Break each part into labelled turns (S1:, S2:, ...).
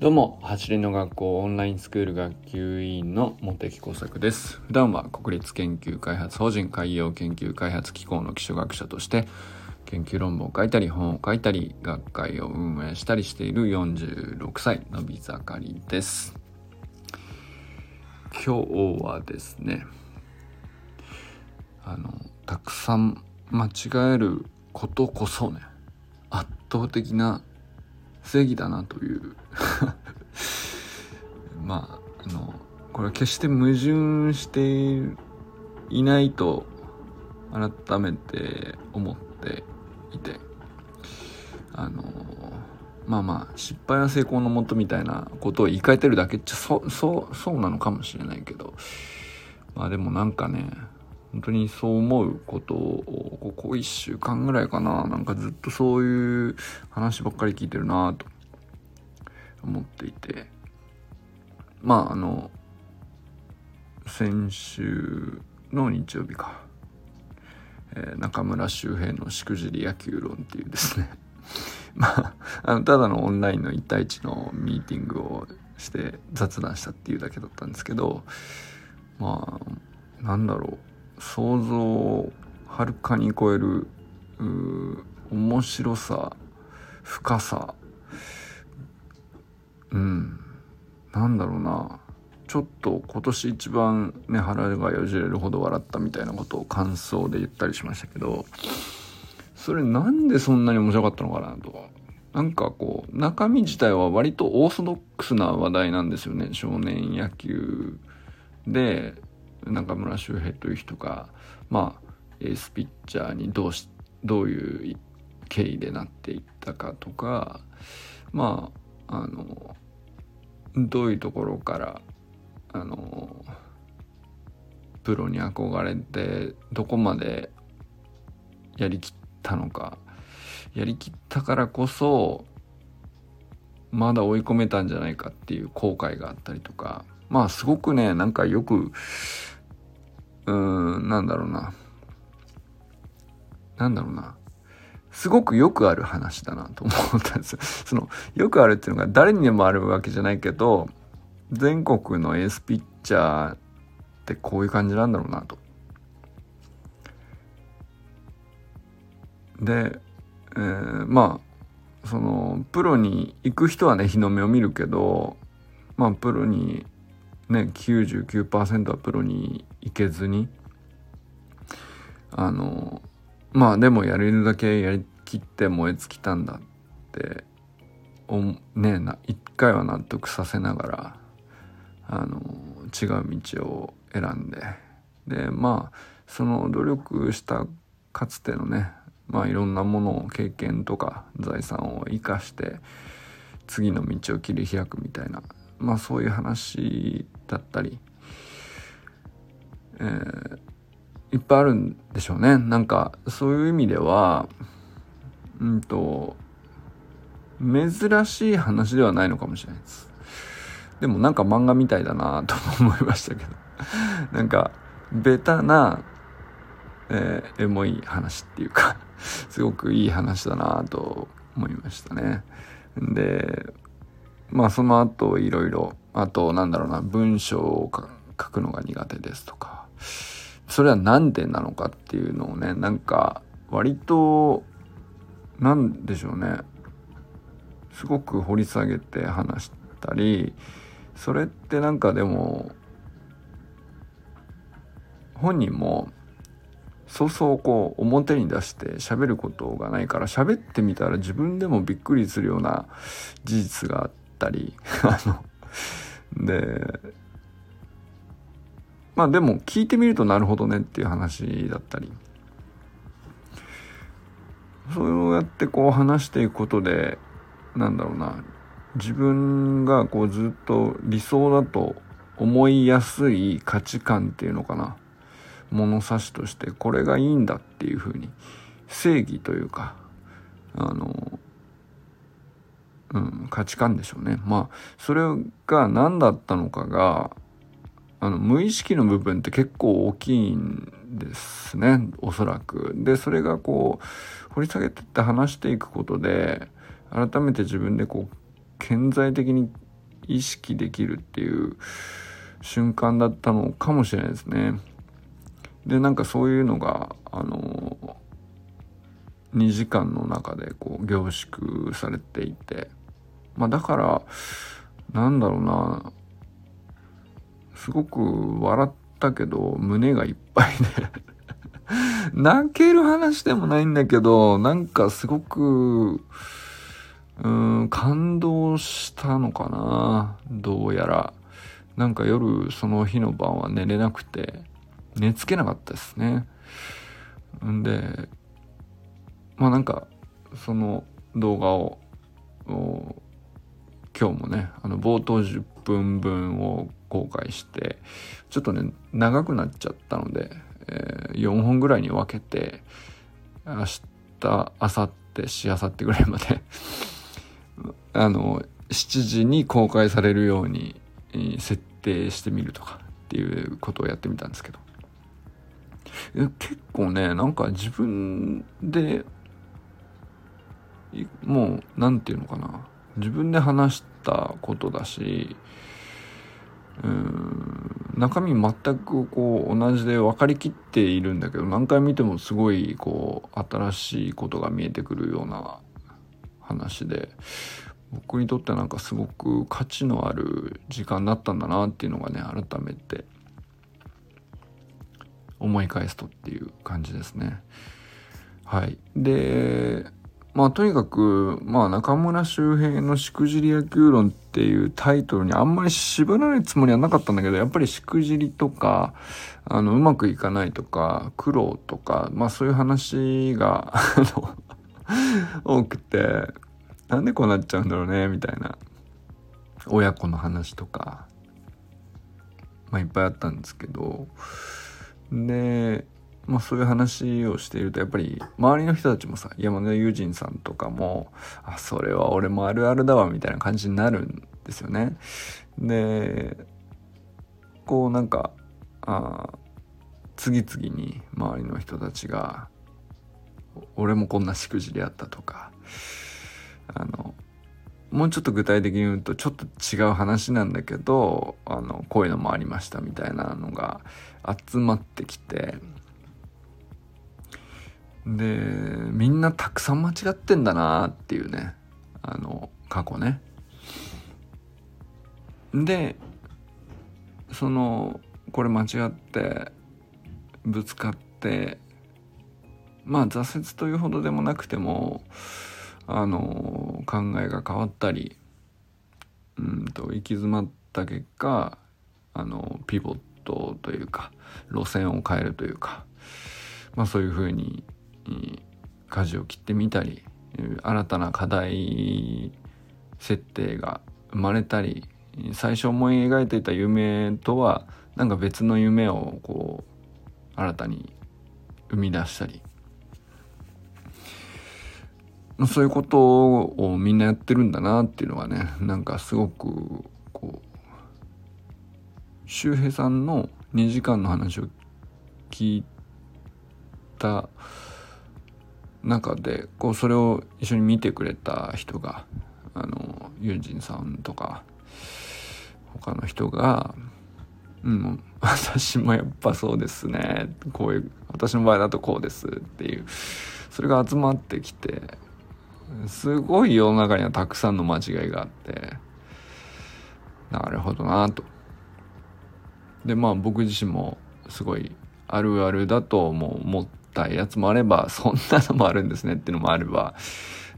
S1: どうも走りの学校オンラインスクール学級委員の茂木耕作です。普段は国立研究開発法人海洋研究開発機構の基礎学者として研究論文を書いたり本を書いたり学会を運営したりしている46歳のび盛りです。今日はですねあのたくさん間違えることこそね圧倒的な正義だなという。まああのこれは決して矛盾していないと改めて思っていてあのまあまあ失敗は成功のもとみたいなことを言い換えてるだけっちゃそうそうそうなのかもしれないけど。まあでもなんかね本当にそう思うことをここ1週間ぐらいかななんかずっとそういう話ばっかり聞いてるなと思っていて。まああの先週の日曜日か、えー、中村周平のしくじり野球論っていうですね。まああのただのオンラインの1対1のミーティングをして雑談したっていうだけだったんですけどまあなんだろう。想像をはるかに超える面白さ深さ。うん。なんだろうな。ちょっと今年一番ね腹がよじれるほど笑ったみたいなことを感想で言ったりしましたけどそれなんでそんなに面白かったのかなとなんかこう中身自体は割とオーソドックスな話題なんですよね。少年野球で。中村修平という人がまあエースピッチャーにどうしどういう経緯でなっていったかとかまああのどういうところからあのプロに憧れてどこまでやりきったのか。やりきったからこそまだ追い込めたんじゃないかっていう後悔があったりとか。まあすごくねなんかよくうーんなんだろうななんだろうなすごくよくある話だなと思ったんですよ。その、よくあるっていうのが誰にでもあるわけじゃないけど、全国のエースピッチャーってこういう感じなんだろうなと。で、えー、まあ、その、プロに行く人はね、日の目を見るけど、まあ、プロに、ね、99%はプロに行けずに、あの、まあでもやれるだけやりきって燃え尽きたんだっておねな一回は納得させながらあの違う道を選んで。でまあその努力したかつてのねまあいろんなものを経験とか財産を生かして次の道を切り開くみたいなまあそういう話だったり、えー、いっぱいあるんでしょうね。なんか、そういう意味では、うんと、珍しい話ではないのかもしれないです。でもなんか漫画みたいだなと思いましたけど。なんか、ベタな、えー、エモい話っていうかすごくいい話だなと思いましたね。で、まあその後いろいろ、あとなんだろうな、文章を書くのが苦手ですとか、それは何でなのかっていうのをねなんか割と何でしょうね。すごく掘り下げて話したりそれってなんかでも本人もそうそうこう表に出して喋ることがないから喋ってみたら自分でもびっくりするような事実があったり あのでまあでも聞いてみるとなるほどねっていう話だったり。そうやってこう話していくことでなんだろうな。自分がこうずっと理想だと思いやすい価値観っていうのかな。物差しとしてこれがいいんだっていうふうに正義というかあのうん価値観でしょうねまあそれが何だったのかがあの無意識の部分って結構大きいんですねおそらく。でそれがこう掘り下げてって話していくことで改めて自分でこう顕在的に意識できるっていう瞬間だったのかもしれないですね。でなんかそういうのがあの2時間の中でこう凝縮されていてまあだからなんだろうな。すごく笑ったけど胸がいっぱいで。泣ける話でもないんだけどなんかすごくうん感動したのかな。どうやら。なんか夜その日の晩は寝れなくて寝つけなかったですね。んでまあなんかその動画を今日もねあの冒頭10分分を公開してちょっとね長くなっちゃったので、えー、4本ぐらいに分けて明日明後日しあさってぐらいまで あの7時に公開されるように設定してみるとかっていうことをやってみたんですけど。結構ねなんか自分でもう何て言うのかな。自分で話したことだしうん中身全くこう同じで分かりきっているんだけど何回見てもすごいこう新しいことが見えてくるような話で僕にとってなんかすごく価値のある時間だったんだなっていうのがね改めて思い返すとっていう感じですね。はい。で、まあとにかく、まあ中村周平のしくじり野球論っていうタイトルにあんまり縛られるつもりはなかったんだけど、やっぱりしくじりとか、あの、うまくいかないとか、苦労とか、まあそういう話が、多くて、なんでこうなっちゃうんだろうね、みたいな。親子の話とか、まあいっぱいあったんですけど、で、まあそういう話をしているとやっぱり周りの人たちもさ山田友人さんとかもあそれは俺もあるあるだわみたいな感じになるんですよね。でこうなんかあ次々に周りの人たちが俺もこんなしくじりあったとかあのもうちょっと具体的に言うとちょっと違う話なんだけどあのこういうのもありましたみたいなのが集まってきてでみんなたくさん間違ってんだなっていうね。あの過去ね。でそのこれ間違ってぶつかってまあ挫折というほどでもなくてもあの考えが変わったりうんと行き詰まった結果あのピボットというか路線を変えるというかまあそういうふうに舵を切ってみたり新たな課題設定が生まれたり最初思い描いていた夢とはなんか別の夢をこう新たに生み出したり。そういうことをみんなやってるんだなっていうのはねなんかすごくこう周平さんの2時間の話を聞いた中でこうそれを一緒に見てくれた人があのユンジンさんとか他の人が「うん 私もやっぱそうですねこういう私の場合だとこうです」っていうそれが集まってきてすごい世の中にはたくさんの間違いがあってなるほどなと。でまあ僕自身もすごいあるあるだとも思ったやつもあればそんなのもあるんですねってのもあれば。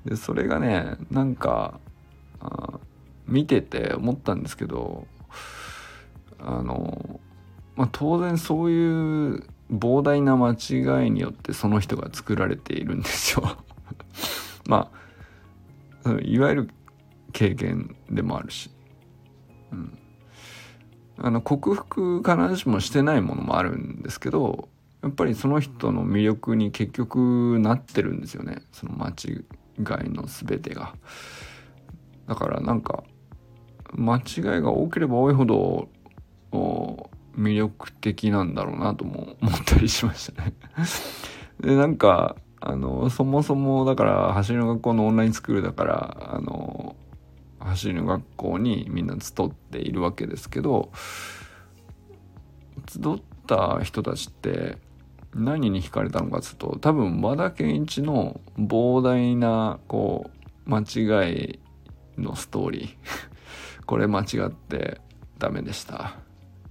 S1: でそれがねなんか見てて思ったんですけどあの、まあ、当然そういう膨大な間違いによってその人が作られているんですよ。まあいわゆる経験でもあるし、うん、あの克服必ずしもしてないものもあるんですけどやっぱりその人の魅力に結局なってるんですよねその間違いの全てが。だからなんか間違いが多ければ多いほど魅力的なんだろうなとも思ったりしましたね でなんかあのそもそもだから走りの学校のオンラインスクールだからあの走りの学校にみんな集っているわけですけど集った人たちって何に惹かれたのかっつうと多分和田健一の膨大なこう間違いのストーリー。これ間違ってダメでした。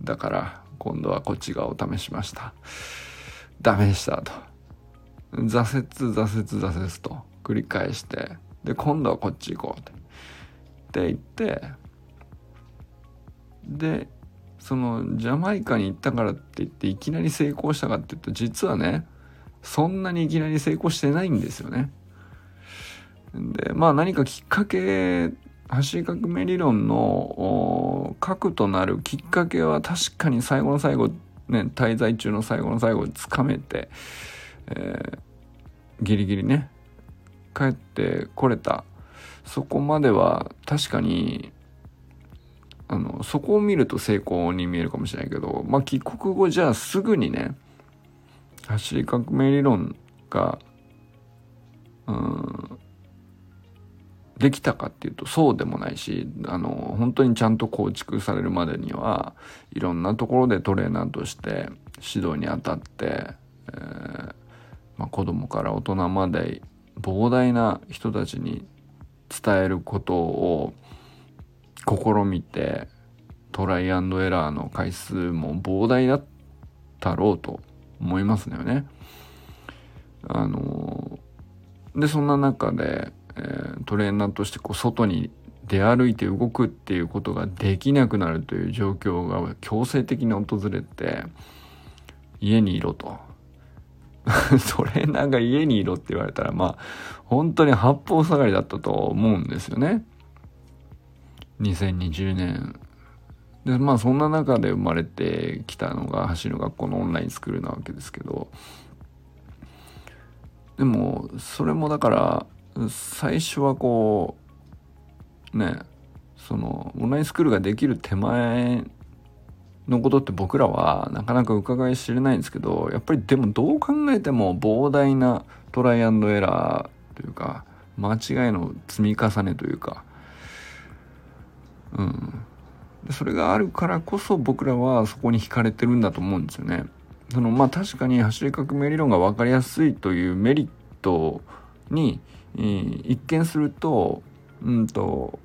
S1: だから今度はこっち側を試しました。ダメでしたと。挫折挫折挫折と。繰り返して。で今度はこっち行こうって。って言って。でそのジャマイカに行ったからって言っていきなり成功したかって言うと実はねそんなにいきなり成功してないんですよね。でまあ何かきっかけ走り革命理論の核となるきっかけは確かに最後の最後ね滞在中の最後の最後つかめて、えー、ギリギリね帰ってこれたそこまでは確かにあのそこを見ると成功に見えるかもしれないけど、まあ、帰国後じゃあすぐにね走り革命理論がうんできたかっていうとそうでもないしあの本当にちゃんと構築されるまでにはいろんなところでトレーナーとして指導にあたって、えーまあ、子供から大人まで膨大な人たちに伝えることを試みてトライアンドエラーの回数も膨大だったろうと思いますよね。あのでそんな中で、えー、トレーナーとしてこう外に出歩いて動くっていうことができなくなるという状況が強制的に訪れて家にいろと。トレーナーが家にいろって言われたらまあ本当に八方下がりだったと思うんですよね。2020年でまあそんな中で生まれてきたのが走る学校のオンラインスクールなわけですけど。でもそれもだから最初はこうねそのオンラインスクールができる手前のことって僕らはなかなか伺い知れないんですけどやっぱりでもどう考えても膨大なトライアンドエラーというか間違いの積み重ねというかうんそれがあるからこそ僕らはそこに惹かれてるんだと思うんですよね。そのまあ確かに走り革命理論が分かりやすいというメリットに、えー、一見するとうんと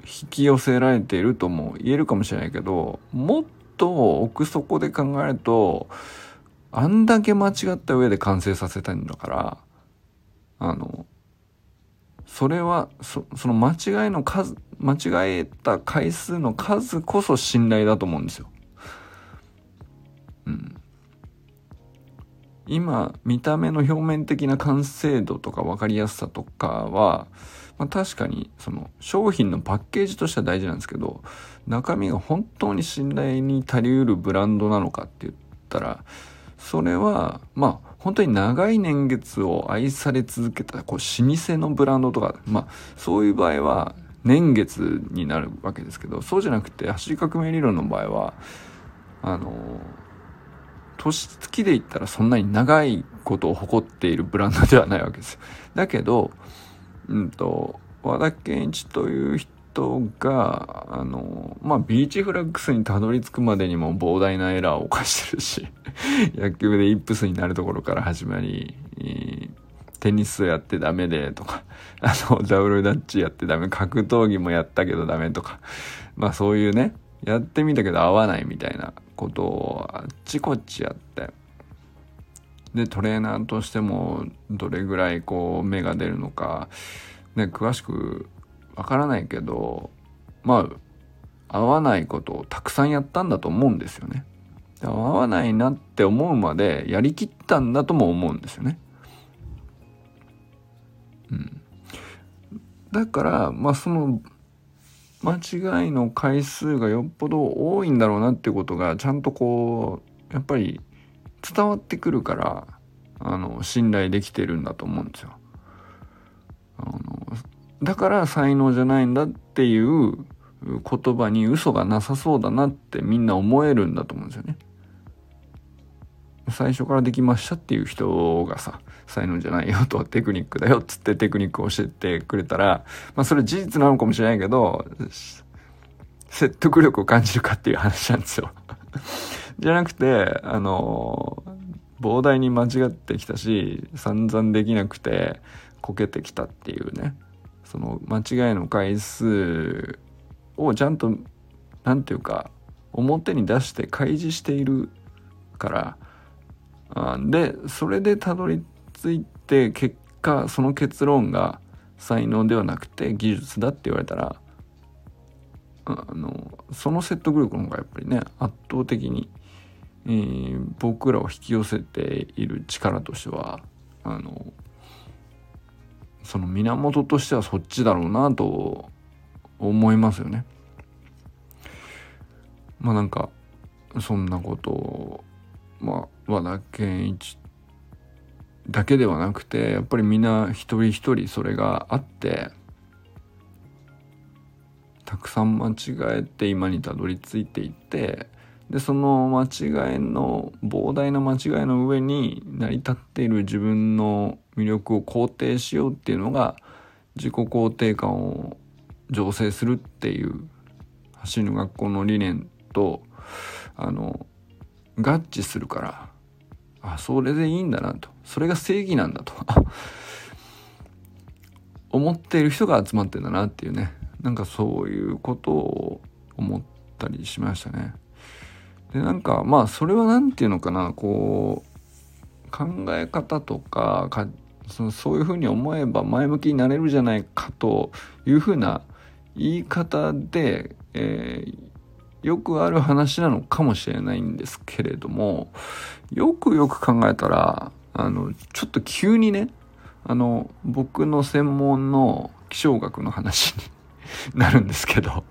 S1: 引き寄せられているとも言えるかもしれないけどもっと奥底で考えるとあんだけ間違った上で完成させたいんだからあのそれはその間違いの数間違えた回数の数こそ信頼だと思うんですよ。うん。今見た目の表面的な完成度とか分かりやすさとかは、まあ、確かにその商品のパッケージとしては大事なんですけど中身が本当に信頼に足りうるブランドなのかって言ったらそれはまあ本当に長い年月を愛され続けたこう老舗のブランドとかまあそういう場合は年月になるわけですけどそうじゃなくて走り革命理論の場合はあの年月で言ったらそんなに長いことを誇っているブランドではないわけですよ。だけど、うんと、和田健一という人が、あの、まあ、ビーチフラッグスにたどり着くまでにも膨大なエラーを犯してるし、野球でイップスになるところから始まり、テニスやってダメでとか、あの、ダブルダッチやってダメ、格闘技もやったけどダメとか、まあそういうね、やってみたけど合わないみたいなことをあっちこっちやって、で、トレーナーとしてもどれぐらいこう目が出るのか、ね、詳しくわからないけど、まあ、合わないことをたくさんやったんだと思うんですよね。合わないなって思うまでやりきったんだとも思うんですよね。うん、だからまあその間違いの回数がよっぽど多いんだろうなってことがちゃんとこうやっぱり伝わってくるからあの信頼できてるんだと思うんですよ。あのだから才能じゃないんだっていう言葉に嘘がなさそうだなってみんな思えるんだと思うんですよね。最初からできましたっていう人がさ才能じゃないよとテクニックだよっつってテクニックを教えてくれたらまあそれ事実なのかもしれないけど説得力を感じるかっていう話なんですよ じゃなくてあの膨大に間違ってきたし散々できなくてこけてきたっていうねその間違いの回数をちゃんと何て言うか表に出して開示しているからあでそれでたどり着いて結果その結論が才能ではなくて技術だって言われたらあのその説得力の方がやっぱりね圧倒的に、えー、僕らを引き寄せている力としてはあのその源としてはそっちだろうなと思いますよね。まあなんかそんなことをまあ和田健一だけではなくてやっぱりみんな一人一人それがあってたくさん間違えて今にたどり着いていってでその間違いの膨大な間違いの上に成り立っている自分の魅力を肯定しようっていうのが自己肯定感を醸成するっていう走る学校の理念とあの合致するからあそれでいいんだなと。それが正義なんだと。思っている人が集まってんだなっていうね。なんかそういうことを思ったりしましたね。でなんかまあそれは何て言うのかな。こう考え方とかかそのそういうふうに思えば前向きになれるじゃないかというふうな言い方で、えー、よくある話なのかもしれないんですけれどもよくよく考えたらあのちょっと急にねあの僕の専門の気象学の話になるんですけど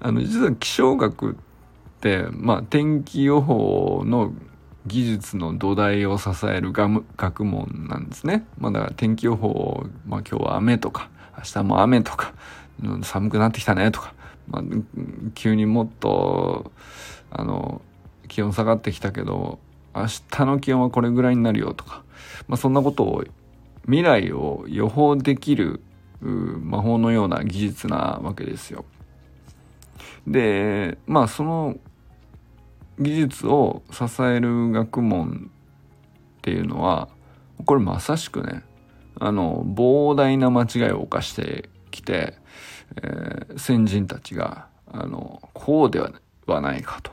S1: あの実は気象学ってまあ天気予報の技術の土台を支える学問なんですね。まあ、だから天気予報、まあ、今日は雨とか明日も雨とか寒くなってきたねとか、まあ、急にもっとあの気温下がってきたけど明日の気温はこれぐらいになるよとか、まあ、そんなことを未来を予報できる魔法のような技術なわけですよ。でまあその技術を支える学問っていうのはこれまさしくねあの膨大な間違いを犯してきて、えー、先人たちがあのこうではないかと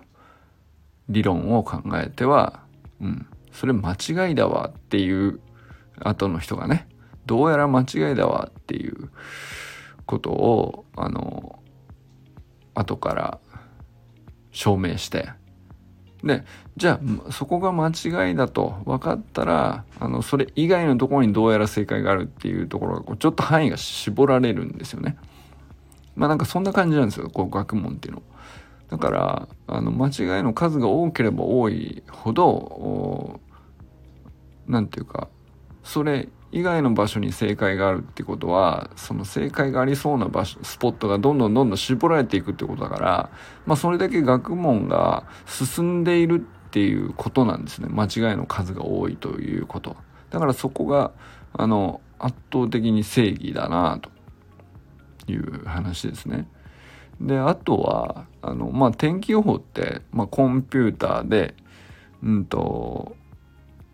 S1: 理論を考えては、うん、それ間違いだわっていう後の人がねどうやら間違いだわっていうことをあの後から証明してでじゃあそこが間違いだと分かったらあのそれ以外のところにどうやら正解があるっていうところがこうちょっと範囲が絞られるんですよね。まあなんかそんな感じなんですよこう学問っていうの。だからあの間違いの数が多ければ多いほど何て言うかそれ以外の場所に正解があるってことはその正解がありそうな場所スポットがどんどんどんどん絞られていくってことだからまあそれだけ学問が進んでいるっていうことなんですね。間違いの数が多いということ。だからそこがあの圧倒的に正義だなという話ですね。であとはあのまあ天気予報って、まあ、コンピューターでうんと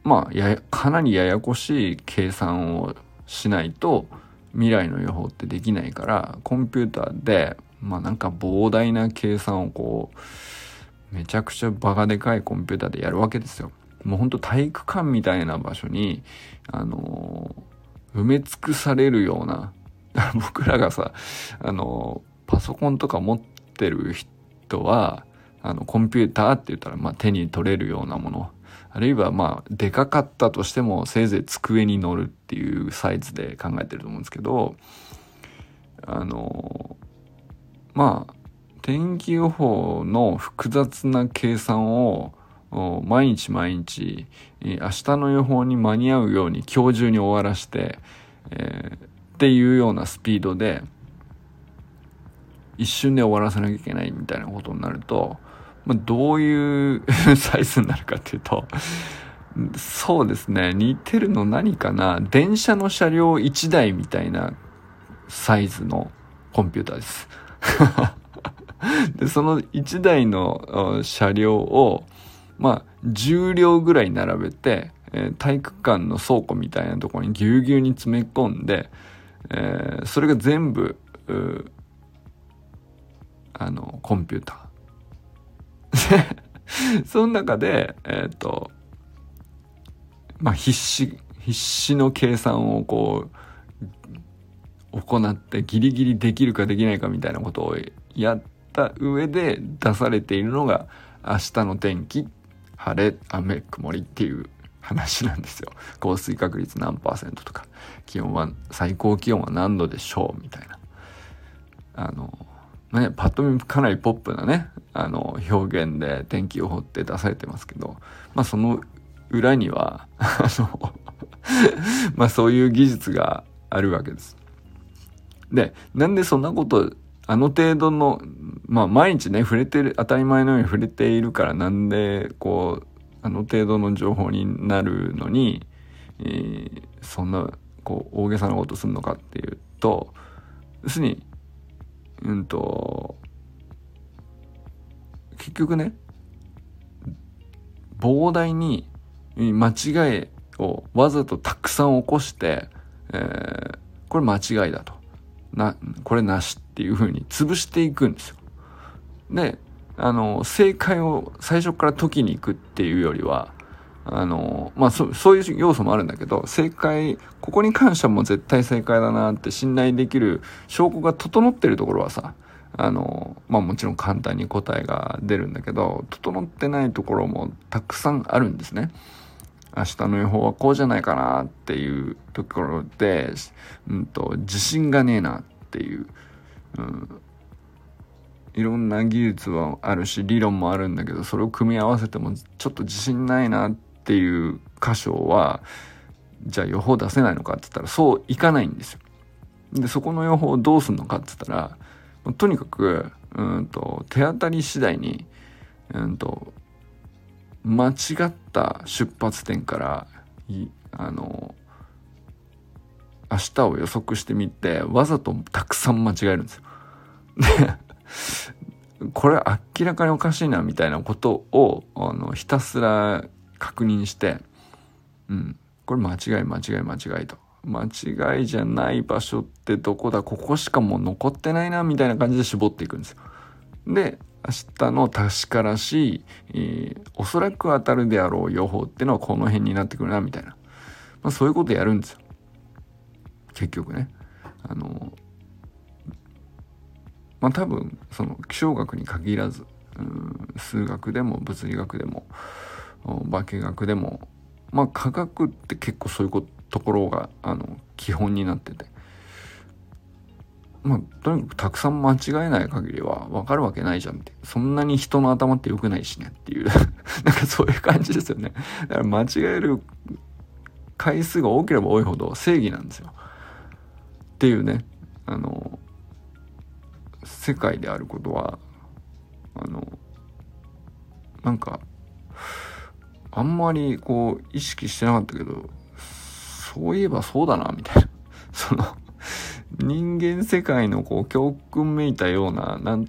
S1: まあやかなりややこしい計算をしないと未来の予報ってできないからコンピューターでまあなんか膨大な計算をこうめちゃくちゃバカでかいコンピューターでやるわけですよ。もうほんと体育館みたいな場所にあの埋め尽くされるような 僕らがさあのパソコンとか持ってる人はあのコンピューターって言ったら、まあ、手に取れるようなものあるいはまあでかかったとしてもせいぜい机に乗るっていうサイズで考えてると思うんですけどあのまあ天気予報の複雑な計算を毎日毎日明日の予報に間に合うように今日中に終わらして、えー、っていうようなスピードで一瞬で終わらせなきゃいけないみたいなことになるとまあ、どういうサイズになるかっていうと、そうですね、似てるの何かな？電車の車両1台みたいなサイズのコンピューターです。で、その1台の車両を、まあ、10両ぐらい並べて、えー、体育館の倉庫みたいなところにぎゅうぎゅうに詰め込んで、えー、それが全部、あの、コンピューター。その中で、えっ、ー、と、まあ、必死、必死の計算をこう、行ってギリギリできるかできないかみたいなことをやった上で出されているのが明日の天気晴れ雨曇りっていう話なんですよ。降水確率何パーセントとか気温は最高気温は何度でしょうみたいな。あのねパッと見かなりポップなねあの表現で天気予報って出されてますけどまあその裏には あのまあそういう技術があるわけです。でなんでそんなことあの程度のまあ毎日ね触れてる当たり前のように触れているからなんでこうあの程度の情報になるのに、えー、そんなこう大げさなことするのかっていうと要するにうんと結局ね膨大に間違いをわざとたくさん起こして、えー、これ間違いだとなこれなしっていうふうに潰していくんですよ。であの、正解を最初から解きに行くっていうよりは、あの、まあそ、そういう要素もあるんだけど、正解、ここに関してはもう絶対正解だなって信頼できる証拠が整ってるところはさ、あの、まあもちろん簡単に答えが出るんだけど、整ってないところもたくさんあるんですね。明日の予報はこうじゃないかなっていうところで、うんと、自信がねえなっていう、うん、いろんな技術はあるし理論もあるんだけどそれを組み合わせてもちょっと自信ないなっていう箇所はじゃあ予報出せないのかって言ったらそういかないんですよ。でそこの予報をどうすんのかって言ったらとにかくうんと手当たり次第にうんと間違った出発点からあの明日を予測してみてわざとたくさん間違えるんですよ。でこれ明らかにおかしいなみたいなことをあのひたすら確認して、うん、これ間違い間違い間違いと。間違いじゃない場所ってどこだ？ここしかもう残ってないなみたいな感じで絞っていくんですよ。で明日の確からしい、えー、おそらく当たるであろう予報ってのはこの辺になってくるなみたいな、まあ、そういうことやるんですよ。結局ね。あのまあ多分その気象学に限らず数学でも物理学でも化学でもまあ科学って結構そういうところがあの基本になってて。まあとにかくたくさん間違えない限りは分かるわけないじゃんって。そんなに人の頭って良くないしねっていう。なんかそういう感じですよね。だから間違える回数が多ければ多いほど正義なんですよ。っていうね。あの世界であることはあのなんかあんまりこう意識してなかったけどそういえばそうだなみたいな。その人間世界のこう教訓めいたようななん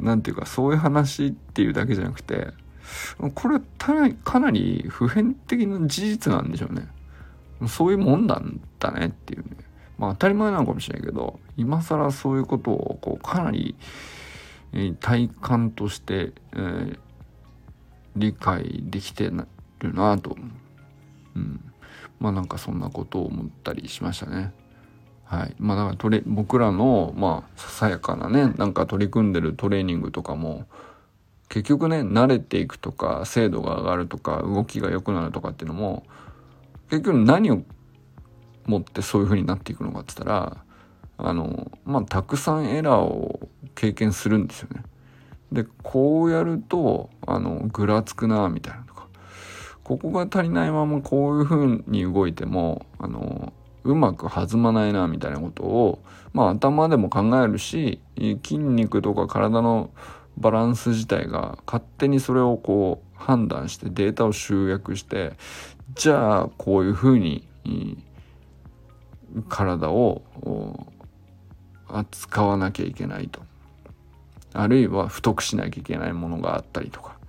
S1: なんていうかそういう話っていうだけじゃなくてこれかなり普遍的な事実なんでしょうね。そういうもんなんだねっていうね。まあ当たり前なのかもしれないけど今更そういうことをこうかなり、え、体感として、えー、理解できてるなと、うん、まあなんかそんなことを思ったりしましたね。はい。まあだからトレ僕らのまあささやかなねなんか取り組んでるトレーニングとかも結局ね慣れていくとか精度が上がるとか動きが良くなるとかっていうのも結局何を持ってそういう風になっていくのかって言ったらあのまあたくさんエラーを経験するんですよね。でこうやるとあのぐらつくなみたいなここが足りないままこういう風に動いてもあのうまく弾まないなみたいなことをまあ頭でも考えるし筋肉とか体のバランス自体が勝手にそれをこう判断してデータを集約してじゃあこういうふうに体を扱わなきゃいけないと。あるいは太くしなきゃいけないものがあったりとか。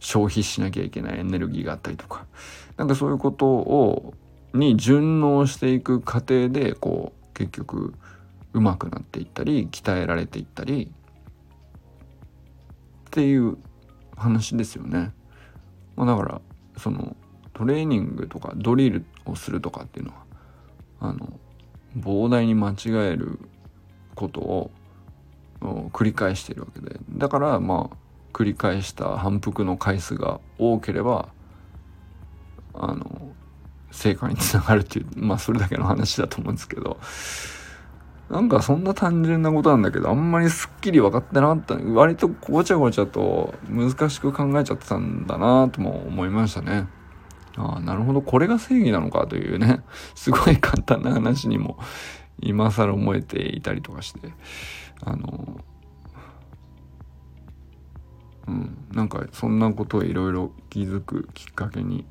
S1: 消費しなきゃいけないエネルギーがあったりとかなんかそういうことをに順応していく過程でこう結局上手くなっていったり鍛えられていったりっていう話ですよね。まあ、だからそのトレーニングとかドリルをするとかっていうのはあの膨大に間違えることを繰り返しているわけでだからまあ繰り返した反復の回数が多ければあの成果につながるっていうまあそれだけの話だと思うんですけど。なんかそんな単純なことなんだけどあんまりすっきり分かってなかった。割とごちゃごちゃと難しく考えちゃってたんだなとも思いましたね。ああ、なるほど、これが正義なのかというね、すごい簡単な話にも今更思えていたりとかして、あの、うん、なんかそんなことをいろいろ気づくきっかけに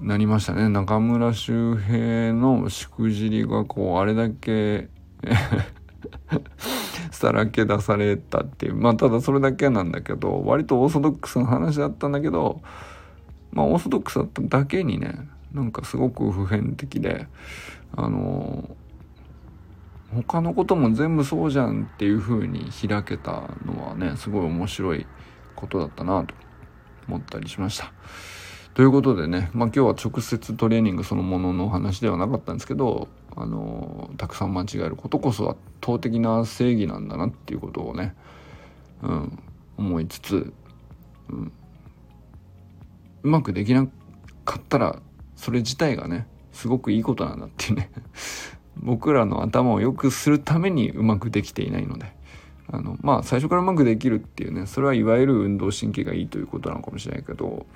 S1: なりましたね。中村周平のしくじりがこう、あれだけ さらけ出されたっていう。まあただそれだけなんだけど、割とオーソドックスな話だったんだけど、まあオーソドックスだっただけにね、なんかすごく普遍的で、あの他のことも全部そうじゃんっていう風に開けたのはね、すごい面白いことだったなと思ったりしました。ということでね、まあ、今日は直接トレーニングそのもののお話ではなかったんですけど、あのたくさん間違えることこそ圧倒的な正義なんだなっていうことをね、うん、思いつつ、うん、うまくできなかったらそれ自体がねすごくいいことなんだっていうね僕らの頭を良くするためにうまくできていないのであのまあ最初からうまくできるっていうねそれはいわゆる運動神経がいいということなのかもしれないけど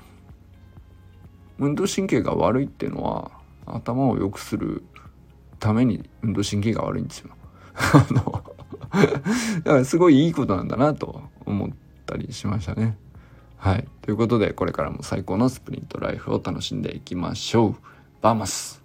S1: 運動神経が悪いっていうのは頭を良くするために運動神経が悪いんですよ。あのだからすごいいいことなんだなと思ったりしましたね。はい。ということで、これからも最高のスプリントライフを楽しんでいきましょう。バーマス